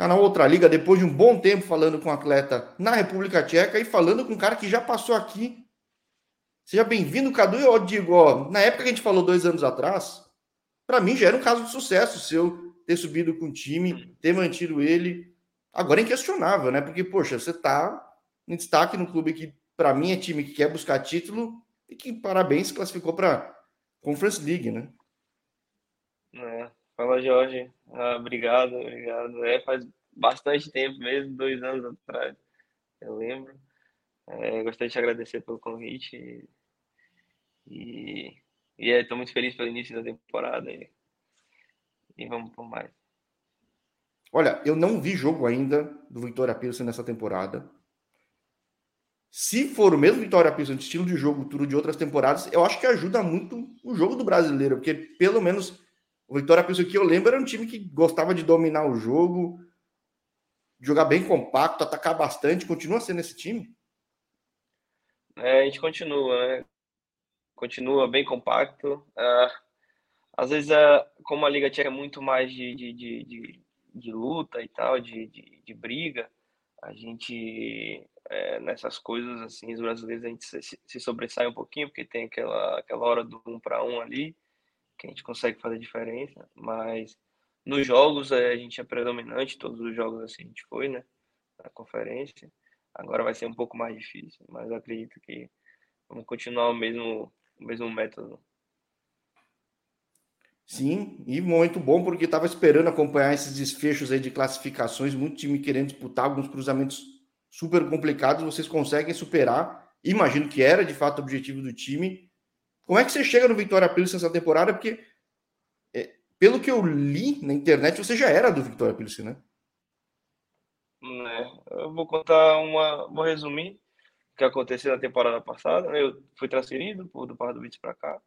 canal Outra Liga, depois de um bom tempo falando com um atleta na República Tcheca e falando com um cara que já passou aqui. Seja bem-vindo, Cadu. Eu digo, ó, na época que a gente falou dois anos atrás, para mim já era um caso de sucesso seu ter subido com o time, ter mantido ele. Agora é inquestionável, né? Porque, poxa, você tá em destaque no clube que, para mim, é time que quer buscar título e que, parabéns, classificou para Conference League, né? É, fala, Jorge. Ah, obrigado, obrigado. É, faz bastante tempo mesmo, dois anos atrás, eu lembro. É, gostaria de te agradecer pelo convite e, e estou é, muito feliz pelo início da temporada e, e vamos por mais. Olha, eu não vi jogo ainda do Vitória Pilsen nessa temporada. Se for o mesmo Vitória Pilsen, estilo de jogo, tudo de outras temporadas, eu acho que ajuda muito o jogo do brasileiro, porque pelo menos o Vitória Pilsen que eu lembro era um time que gostava de dominar o jogo, jogar bem compacto, atacar bastante. Continua sendo esse time? É, a gente continua, né? Continua bem compacto. É, às vezes, é, como a Liga é muito mais de, de, de, de, de luta e tal, de, de, de briga, a gente, é, nessas coisas, assim, os brasileiros, a gente se, se sobressai um pouquinho, porque tem aquela, aquela hora do um para um ali, que a gente consegue fazer diferença, mas nos jogos é, a gente é predominante, todos os jogos assim a gente foi, né, na conferência. Agora vai ser um pouco mais difícil, mas acredito que vamos continuar o mesmo, o mesmo método. Sim, e momento bom porque estava esperando acompanhar esses desfechos aí de classificações, muito time querendo disputar alguns cruzamentos super complicados, vocês conseguem superar. Imagino que era de fato o objetivo do time como é que você chega no Vitória Pilsen essa temporada? Porque, é, pelo que eu li na internet, você já era do Vitória Pilsen, né? É, eu vou contar uma. Vou resumir o que aconteceu na temporada passada. Né? Eu fui transferido do Pardubice para cá.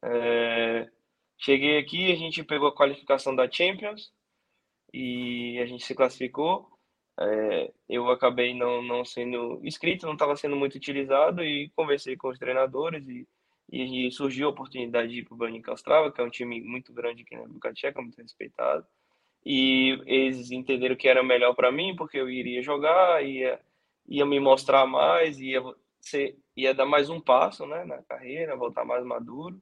É, cheguei aqui, a gente pegou a qualificação da Champions e a gente se classificou. É, eu acabei não, não sendo inscrito, não estava sendo muito utilizado e conversei com os treinadores e e, surgiu a oportunidade de ir para o Branica Ostrava, que é um time muito grande aqui na República Tcheca, muito respeitado. E eles entenderam que era melhor para mim, porque eu iria jogar, ia, ia me mostrar mais, ia, ser, ia dar mais um passo né, na carreira, voltar mais maduro.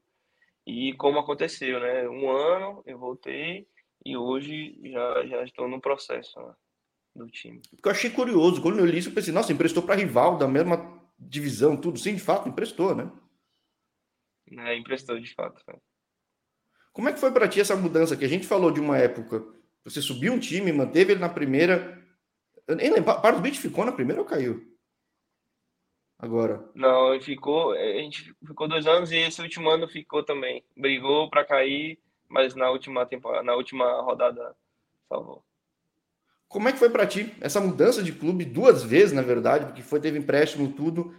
E como aconteceu, né? Um ano eu voltei e hoje já, já estou no processo né, do time. Porque eu achei curioso, quando eu li isso, eu pensei, nossa, emprestou para rival da mesma divisão, tudo. Sim, de fato, emprestou, né? É, emprestou de fato. Né? Como é que foi para ti essa mudança? Que a gente falou de uma época, você subiu um time, manteve ele na primeira. Eu nem lembro, Beach ficou na primeira ou caiu? Agora. Não, ficou. A gente ficou dois anos e esse último ano ficou também. Brigou para cair, mas na última temporada, na última rodada salvou. Como é que foi para ti essa mudança de clube duas vezes, na verdade, porque foi teve empréstimo tudo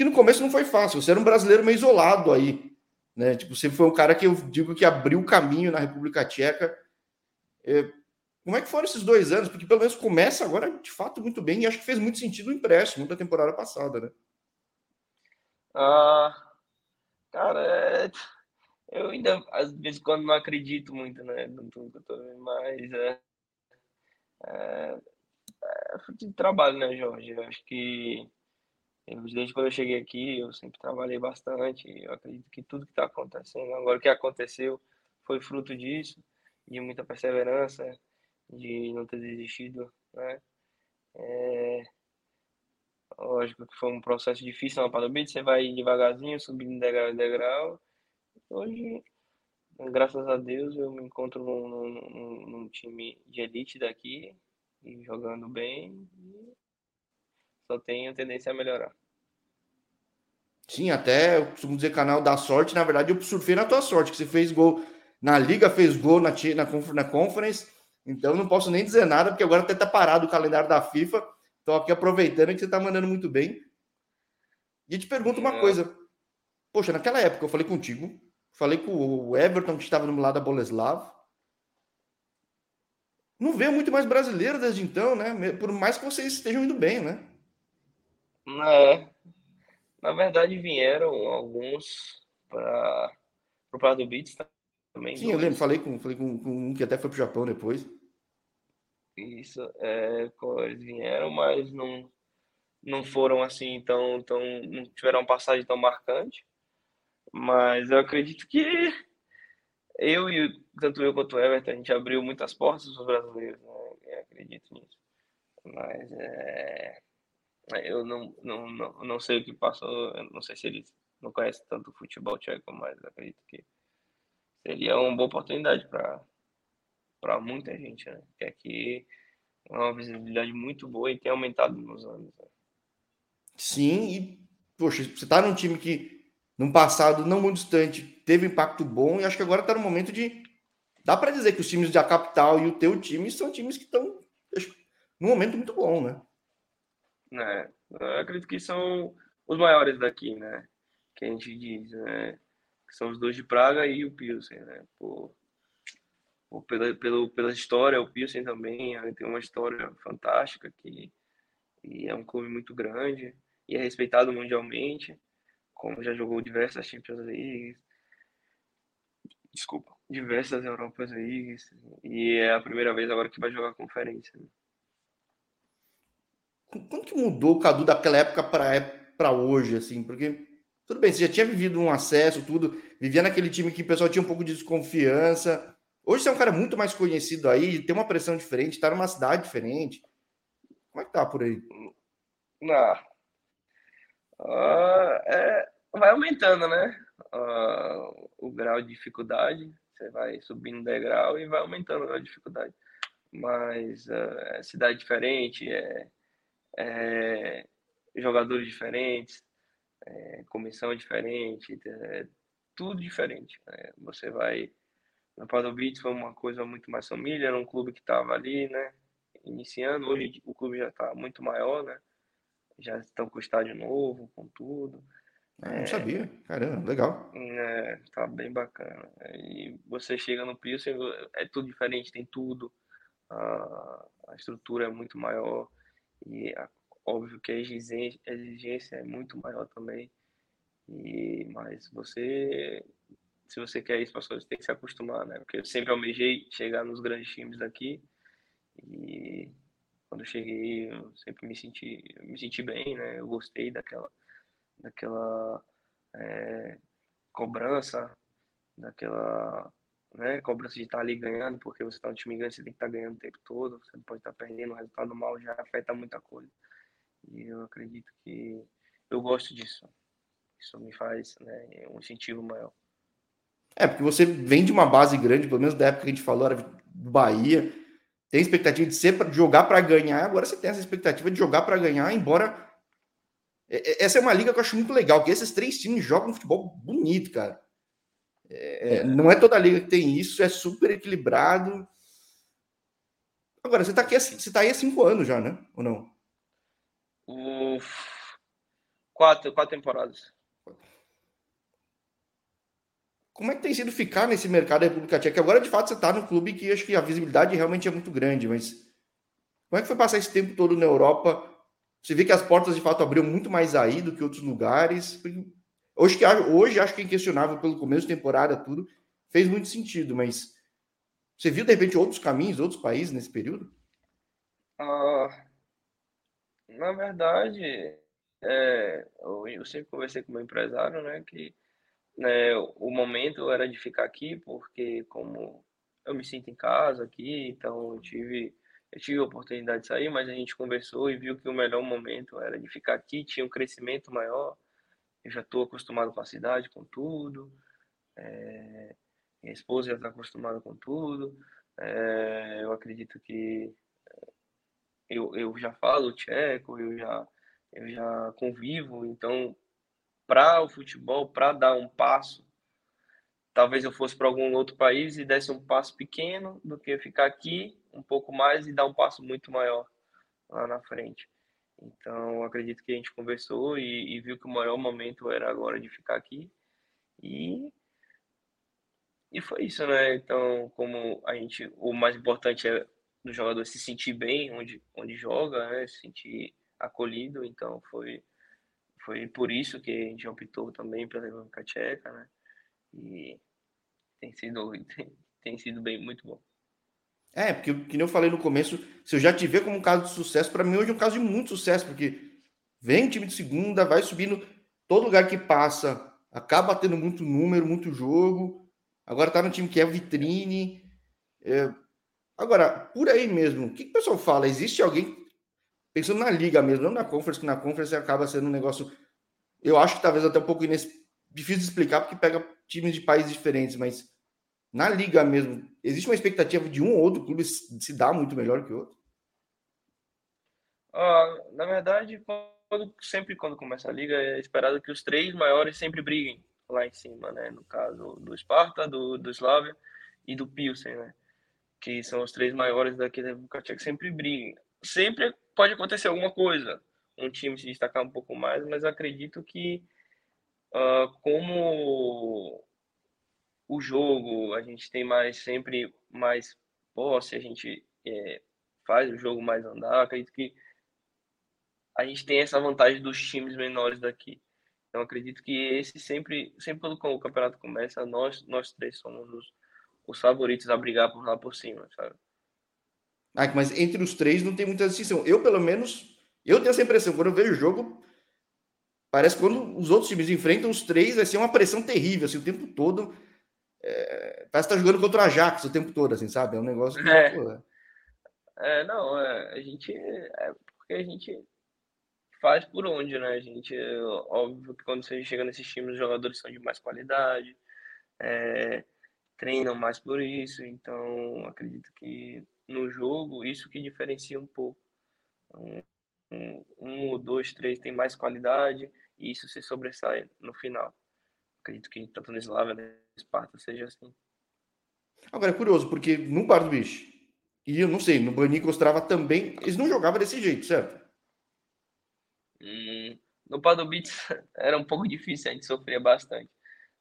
que no começo não foi fácil. Você era um brasileiro meio isolado aí, né? Tipo, você foi um cara que eu digo que abriu o caminho na República Tcheca. É, como é que foram esses dois anos? Porque pelo menos começa agora de fato muito bem e acho que fez muito sentido o empréstimo da temporada passada, né? Ah, cara, é... eu ainda às vezes quando não acredito muito, né? Mas é, é, é fruto de trabalho, né, Jorge? Eu acho que Desde quando eu cheguei aqui, eu sempre trabalhei bastante. Eu acredito que tudo que está acontecendo, agora o que aconteceu, foi fruto disso, de muita perseverança, de não ter desistido, né? É... Lógico que foi um processo difícil na Padobit, você vai devagarzinho, subindo degrau em degrau. Hoje, graças a Deus, eu me encontro num, num, num time de elite daqui, e jogando bem, só tenho tendência a melhorar. Sim, até eu costumo dizer canal da sorte. Na verdade, eu surfei na tua sorte, que você fez gol na Liga, fez gol na, na, na Conference. Então, não posso nem dizer nada, porque agora até tá parado o calendário da FIFA. Estou aqui aproveitando que você tá mandando muito bem. E te pergunto uma é. coisa. Poxa, naquela época eu falei contigo, falei com o Everton, que estava no lado da Boleslav. Não veio muito mais brasileiro desde então, né? Por mais que vocês estejam indo bem, né? É, na verdade, vieram alguns para o Prado Beats também. Sim, eu lembro, falei com, falei com, com um que até foi para o Japão depois. Isso, é, eles vieram, mas não, não foram assim tão, tão, não tiveram uma passagem tão marcante. Mas eu acredito que eu e tanto eu quanto o Everton, a gente abriu muitas portas para os brasileiros, né? Eu acredito nisso. Mas é, eu não, não, não, não sei o que passou, não sei se eles não conhecem tanto o futebol tcheco, mas acredito que seria uma boa oportunidade para muita gente, né? Que aqui é uma visibilidade muito boa e tem aumentado nos anos. Né? Sim, e, poxa, você está num time que, num passado não muito distante, teve impacto bom, e acho que agora está no momento de. Dá para dizer que os times da capital e o teu time são times que estão num momento muito bom, né? É, eu acredito que são os maiores daqui, né? Que a gente diz, né? Que são os dois de Praga e o Pilsen, né? Por, por, pela, pelo, pela história, o Pilsen também tem uma história fantástica que e é um clube muito grande e é respeitado mundialmente, como já jogou diversas Champions League, desculpa, diversas Europas Leagues, e é a primeira vez agora que vai jogar conferência. Né? Quando que mudou o Cadu daquela época para hoje, assim? Porque, tudo bem, você já tinha vivido um acesso, tudo, vivia naquele time que o pessoal tinha um pouco de desconfiança. Hoje você é um cara muito mais conhecido aí, tem uma pressão diferente, está numa cidade diferente. Como é que tá por aí? Não, Uh, é, vai aumentando, né? Uh, o grau de dificuldade. Você vai subindo degrau e vai aumentando de dificuldade. Mas uh, é cidade diferente, é, é jogadores diferentes, é, comissão diferente, é, tudo diferente. Né? Você vai. No Beats foi uma coisa muito mais família, era um clube que estava ali, né? Iniciando. Hoje o clube já está muito maior, né? já estão com estádio novo, com tudo. Ah, não sabia, caramba, legal. É, tá bem bacana. E você chega no Pilsen, é tudo diferente, tem tudo. A, a estrutura é muito maior e óbvio que a exigência, é muito maior também. E mas você, se você quer isso coisas, tem que se acostumar, né? Porque eu sempre almejei chegar nos grandes times daqui e quando eu cheguei, eu sempre me senti, me senti bem, né? Eu gostei daquela, daquela é, cobrança, daquela né, cobrança de estar ali ganhando, porque você está no time ganhando, você tem que estar ganhando o tempo todo, você não pode estar perdendo, o resultado mal já afeta muita coisa. E eu acredito que eu gosto disso. Isso me faz né, um incentivo maior. É, porque você vem de uma base grande, pelo menos da época que a gente falou, era do Bahia, tem expectativa de ser para jogar para ganhar, agora você tem essa expectativa de jogar para ganhar, embora é, é, essa é uma liga que eu acho muito legal, que esses três times jogam futebol bonito, cara. É. Não é toda liga que tem isso, é super equilibrado. Agora, você está aqui, você tá aí há cinco anos já, né? Ou não? quatro, quatro temporadas. Como é que tem sido ficar nesse mercado da República Tcheca? Agora, de fato, você está no clube que acho que a visibilidade realmente é muito grande, mas como é que foi passar esse tempo todo na Europa? Você vê que as portas, de fato, abriram muito mais aí do que outros lugares. Hoje, que, hoje acho que é inquestionável pelo começo de temporada, tudo, fez muito sentido, mas você viu, de repente, outros caminhos, outros países nesse período? Uh, na verdade, é, eu, eu sempre conversei com meu empresário, né, que né, o momento era de ficar aqui, porque como eu me sinto em casa aqui, então eu tive, eu tive a oportunidade de sair, mas a gente conversou e viu que o melhor momento era de ficar aqui, tinha um crescimento maior, eu já estou acostumado com a cidade, com tudo, é, minha esposa já está acostumada com tudo, é, eu acredito que eu, eu já falo tcheco, eu já, eu já convivo, então para o futebol, para dar um passo, talvez eu fosse para algum outro país e desse um passo pequeno do que ficar aqui um pouco mais e dar um passo muito maior lá na frente. Então, acredito que a gente conversou e, e viu que o maior momento era agora de ficar aqui. E, e foi isso, né? Então, como a gente, o mais importante é do jogador se sentir bem onde, onde joga, né? Se sentir acolhido. Então, foi foi por isso que a gente optou também pela República Tcheca, né? E tem sido, tem, tem sido bem muito bom. É, porque, que eu falei no começo, se eu já te ver como um caso de sucesso, para mim hoje é um caso de muito sucesso, porque vem time de segunda, vai subindo, todo lugar que passa, acaba tendo muito número, muito jogo. Agora tá no time que é vitrine. É... Agora, por aí mesmo, o que, que o pessoal fala? Existe alguém, pensando na liga mesmo, não na conference, que na conference acaba sendo um negócio, eu acho que talvez até um pouco difícil de explicar, porque pega times de países diferentes, mas na liga mesmo, existe uma expectativa de um ou outro clube se dar muito melhor que o outro? Ah, na verdade, quando, sempre quando começa a liga, é esperado que os três maiores sempre briguem lá em cima, né? No caso do Sparta, do, do Slavia e do Pilsen, né? Que são os três maiores daqui da República que sempre briguem. Sempre pode acontecer alguma coisa, um time se destacar um pouco mais, mas acredito que uh, como o jogo, a gente tem mais sempre mais posse, a gente é, faz o jogo mais andar. Acredito que a gente tem essa vantagem dos times menores daqui. Então acredito que esse sempre, sempre quando o campeonato começa, nós, nós três somos os, os favoritos a brigar por lá por cima, sabe? Ah, mas entre os três não tem muita distinção. Eu, pelo menos, eu tenho essa impressão. Quando eu vejo o jogo, parece que quando os outros times enfrentam os três, vai ser uma pressão terrível, assim, o tempo todo é, parece que tá jogando contra o Ajax o tempo todo, assim, sabe? É um negócio que, é. Pô, é. não, é, a gente. É porque a gente faz por onde, né? A gente, óbvio que quando você chega nesses times, os jogadores são de mais qualidade, é, treinam mais por isso, então acredito que no jogo isso que diferencia um pouco. Um, um, um dois, três tem mais qualidade e isso se sobressai no final. Acredito que tanto no Slavia no Esparta seja assim. Agora é curioso, porque no Bar do Bicho, e eu não sei, no Banico Ostrava também, eles não jogavam desse jeito, certo? Hum, no Padobits era um pouco difícil, a gente sofria bastante.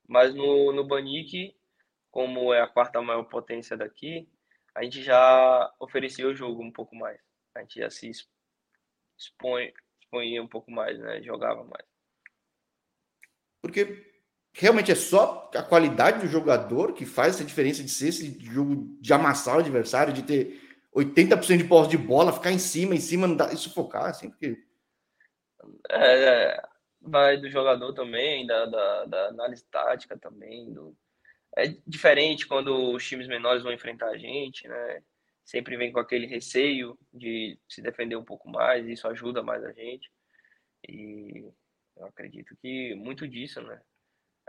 Mas no, no Banique, como é a quarta maior potência daqui, a gente já oferecia o jogo um pouco mais. A gente já se expõe, expunha um pouco mais, né? Jogava mais. Porque realmente é só a qualidade do jogador que faz essa diferença de ser esse jogo de amassar o adversário, de ter 80% de posse de bola, ficar em cima, em cima e sufocar, assim, porque. É, é, vai do jogador também, da, da, da, análise tática também. Do... É diferente quando os times menores vão enfrentar a gente, né? Sempre vem com aquele receio de se defender um pouco mais, isso ajuda mais a gente. E eu acredito que muito disso, né?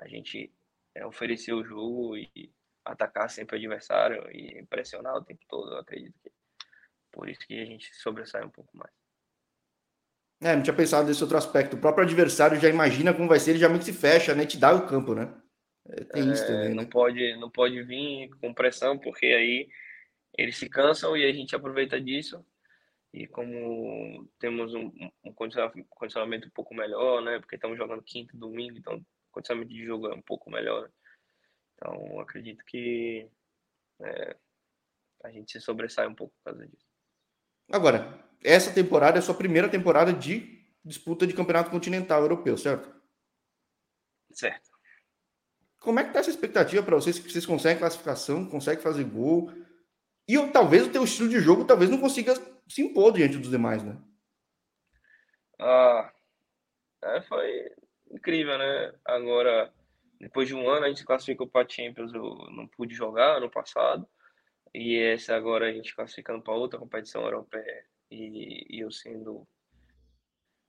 A gente é, oferecer o jogo e atacar sempre o adversário e pressionar o tempo todo. Eu acredito que por isso que a gente sobressai um pouco mais. É, não tinha pensado nesse outro aspecto. O próprio adversário já imagina como vai ser, ele já meio que se fecha, né? Te dá o campo, né? É, tem isso também, não né? Pode, não pode vir com pressão, porque aí eles se cansam e a gente aproveita disso. E como temos um, um condicionamento um pouco melhor, né? Porque estamos jogando quinto, domingo, então condicionamento de jogo é um pouco melhor. Então, acredito que é, a gente se sobressai um pouco por causa disso. Agora, essa temporada é a sua primeira temporada de disputa de campeonato continental europeu, certo? Certo. Como é que tá essa expectativa para vocês? Vocês conseguem classificação, conseguem fazer gol? E talvez o teu estilo de jogo talvez não consiga se impor diante dos demais, né? Ah, é, foi incrível, né? Agora, depois de um ano, a gente classificou para Champions, eu não pude jogar ano passado, e essa agora a gente classificando para outra competição europeia, e, e eu sendo,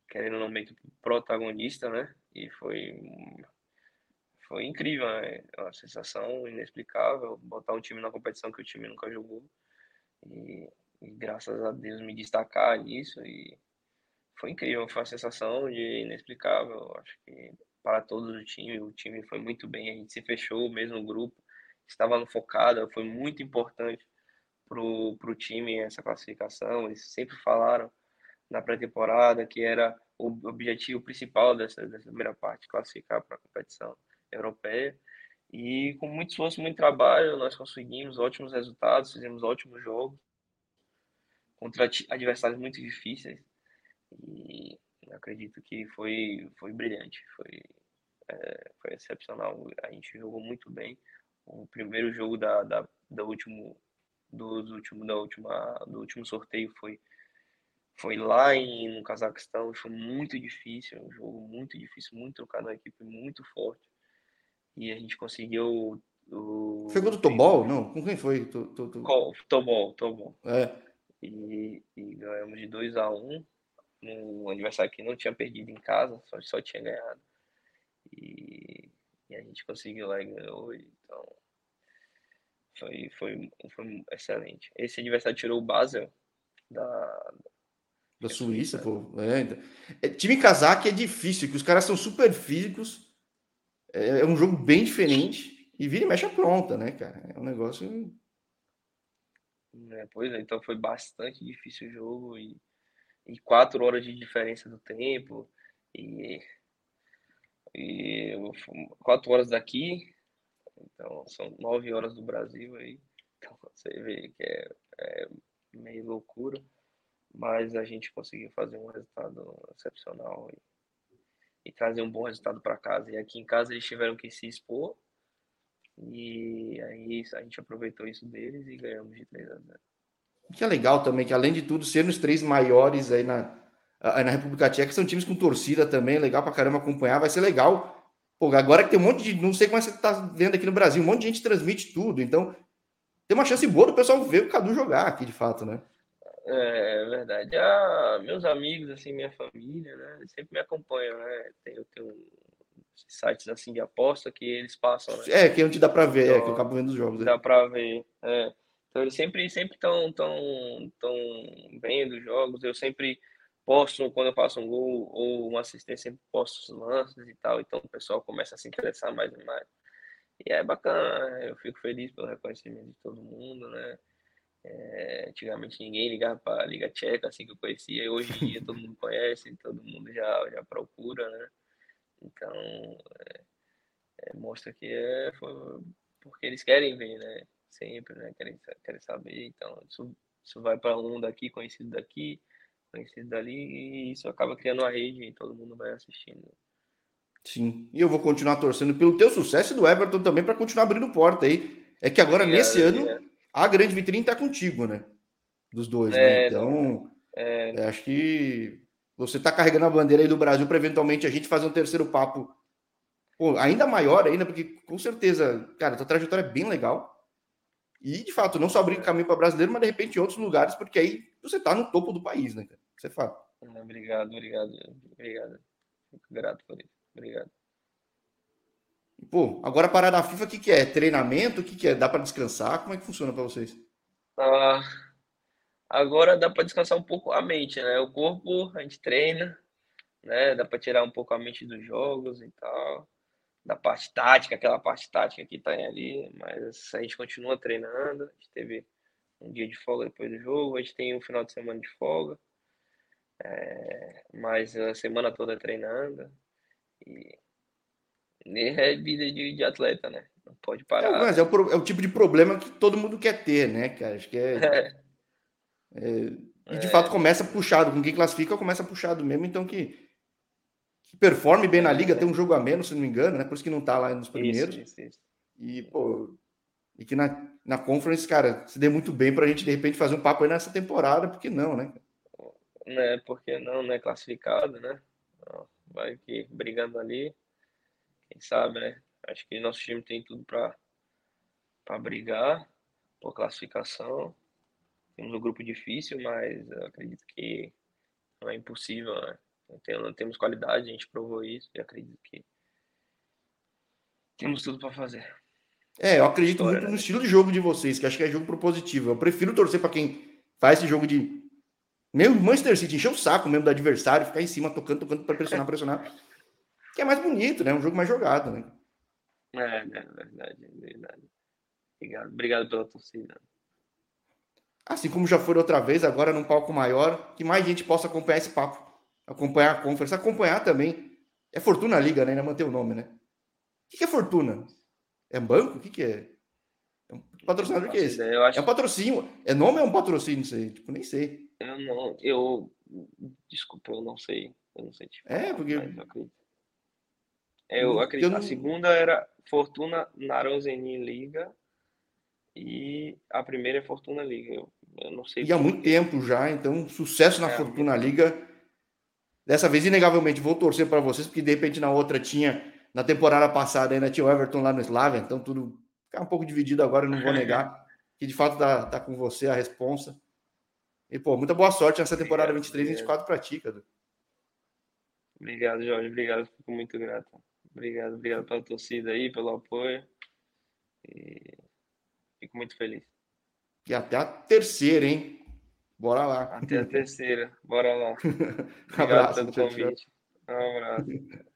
querendo não meio que protagonista, né? E foi, foi incrível, né? É uma sensação inexplicável, botar um time na competição que o time nunca jogou, e, e graças a Deus me destacar nisso, e foi incrível, foi uma sensação de inexplicável. Acho que para todos o time, o time foi muito bem, a gente se fechou, mesmo o grupo estava focado, foi muito importante para o time essa classificação. Eles sempre falaram na pré-temporada que era o objetivo principal dessa, dessa primeira parte, classificar para a competição europeia. E com muito esforço, muito trabalho, nós conseguimos ótimos resultados, fizemos ótimos jogos contra adversários muito difíceis. E acredito que foi, foi brilhante, foi, é, foi excepcional. A gente jogou muito bem. O primeiro jogo da, da, da último dos últimos, da última, do último sorteio foi, foi lá em, no Cazaquistão. Foi muito difícil, um jogo muito difícil, muito trocado, uma equipe muito forte. E a gente conseguiu. O, foi contra o Tobol? Não, com quem foi? Tobol, Tobol. É. E, e ganhamos de 2 a 1 um, no aniversário que não tinha perdido em casa, só, só tinha ganhado. E, e a gente conseguiu lá e ganhou. Então, foi, foi, foi excelente. Esse adversário tirou o Basel da, da Suíça, pô. É, então. é, time casaque é difícil, que os caras são super físicos. É, é, um jogo bem diferente. E vira e mexe a pronta, né, cara? É um negócio. É, pois é, então foi bastante difícil o jogo. E, e quatro horas de diferença do tempo. E, e quatro horas daqui, então, são nove horas do Brasil aí. Então, você vê que é, é meio loucura. Mas a gente conseguiu fazer um resultado excepcional e, e trazer um bom resultado para casa. E aqui em casa eles tiveram que se expor. E aí a gente aproveitou isso deles e ganhamos de 3 a 0. Que é legal também, que além de tudo, ser os três maiores aí na, aí na República Tcheca, são times com torcida também, legal pra caramba acompanhar, vai ser legal Pô, agora que tem um monte de. Não sei como é que você está vendo aqui no Brasil, um monte de gente transmite tudo. Então, tem uma chance boa do pessoal ver o Cadu jogar aqui, de fato, né? É, é verdade. Ah, meus amigos, assim, minha família, né? Sempre me acompanham, né? Eu tenho sites assim de aposta que eles passam. Né? É, que não te dá para ver, então, é, que eu acabo vendo os jogos. Né? Dá para ver. É. Então eles sempre sempre estão tão, tão vendo os jogos. Eu sempre posto quando eu faço um gol ou uma assistência, sempre posto os lances e tal, então o pessoal começa a se interessar mais e mais. E é bacana, eu fico feliz pelo reconhecimento de todo mundo, né? É, antigamente ninguém ligava para a Liga Tcheca, assim que eu conhecia, e hoje em dia todo mundo conhece, todo mundo já, já procura, né? Então, é, é, mostra que é porque eles querem ver, né? Sempre, né? Querem, querem saber, então isso, isso vai para um daqui, conhecido daqui, conhecido dali, e isso acaba criando uma rede e todo mundo vai assistindo. Sim, e eu vou continuar torcendo pelo teu sucesso e do Everton também para continuar abrindo porta aí. É que agora, nesse é, ano, é. a grande vitrine tá contigo, né? Dos dois, né? é, né? Então, é. acho que você tá carregando a bandeira aí do Brasil para eventualmente a gente fazer um terceiro papo pô, ainda maior ainda, porque com certeza, cara, tua trajetória é bem legal. E, de fato, não só abrir caminho para brasileiro, mas de repente em outros lugares, porque aí você tá no topo do país, né, cara? Você fala. Obrigado, obrigado, obrigado. Fico grato por isso. Obrigado. Pô, agora parar da FIFA, o que, que é? Treinamento? O que, que é? Dá para descansar? Como é que funciona para vocês? Ah, agora dá para descansar um pouco a mente, né? O corpo a gente treina, né? Dá para tirar um pouco a mente dos jogos e tal, da parte tática, aquela parte tática que tá ali, mas a gente continua treinando. A gente teve um dia de folga depois do jogo, a gente tem um final de semana de folga, é, mas a semana toda treinando e, e é vida de, de, atleta, né? Não pode parar. É, mas é o, é o, tipo de problema que todo mundo quer ter, né, cara? Acho que é. é. é e de fato começa puxado, com quem classifica começa puxado mesmo, então que, que performe bem na liga, tem um jogo a menos, se não me engano, né? Por isso que não tá lá nos primeiros. Isso, isso, isso. E, pô, e que na, na conference, cara, se dê muito bem para a gente de repente fazer um papo aí nessa temporada, porque não, né? Né, porque não, não é classificado, né? Vai que brigando ali, quem sabe, né? Acho que nosso time tem tudo para para brigar por classificação. Temos um grupo difícil, mas eu acredito que não é impossível, né? Temos qualidade, a gente provou isso e acredito que temos tudo para fazer. É, eu acredito muito no estilo de jogo de vocês, que acho que é jogo propositivo. Eu prefiro torcer para quem faz esse jogo de. Meu Manchester City, encher o saco mesmo do adversário, ficar em cima, tocando, tocando para pressionar, pressionar. Que é mais bonito, né? Um jogo mais jogado, né? É, é verdade, é verdade. Obrigado, obrigado pela torcida. Assim como já foi outra vez, agora num palco maior, que mais gente possa acompanhar esse papo. Acompanhar a conferência, acompanhar também. É Fortuna Liga, né? Ainda manter o nome, né? O que é Fortuna? É um banco? O que, que é? É um patrocinador que é esse? Eu acho... É um patrocínio. É nome ou é um patrocínio isso aí? Tipo, nem sei. Eu não, eu. Desculpa, eu não sei. Eu não sei. Tipo, é, porque. Eu acredito. Eu acredito. Eu não... A segunda era Fortuna Naranzeni Liga. E a primeira é Fortuna Liga. Eu, eu não sei. E há muito tempo já, então sucesso na é, Fortuna Liga. Dessa vez, inegavelmente, vou torcer para vocês, porque de repente na outra tinha, na temporada passada ainda tinha o Everton lá no Slavia, então tudo fica um pouco dividido agora, não vou negar, que de fato tá, tá com você a responsa. E, pô, muita boa sorte nessa temporada 23 e 24 para ti, Cadu. Obrigado, Jorge. Obrigado. Fico muito grato. Obrigado, obrigado pela torcida aí, pelo apoio. E fico muito feliz. E até a terceira, hein? Bora lá. Até a terceira. Bora lá. Obrigado abraço, pelo convite. Um abraço.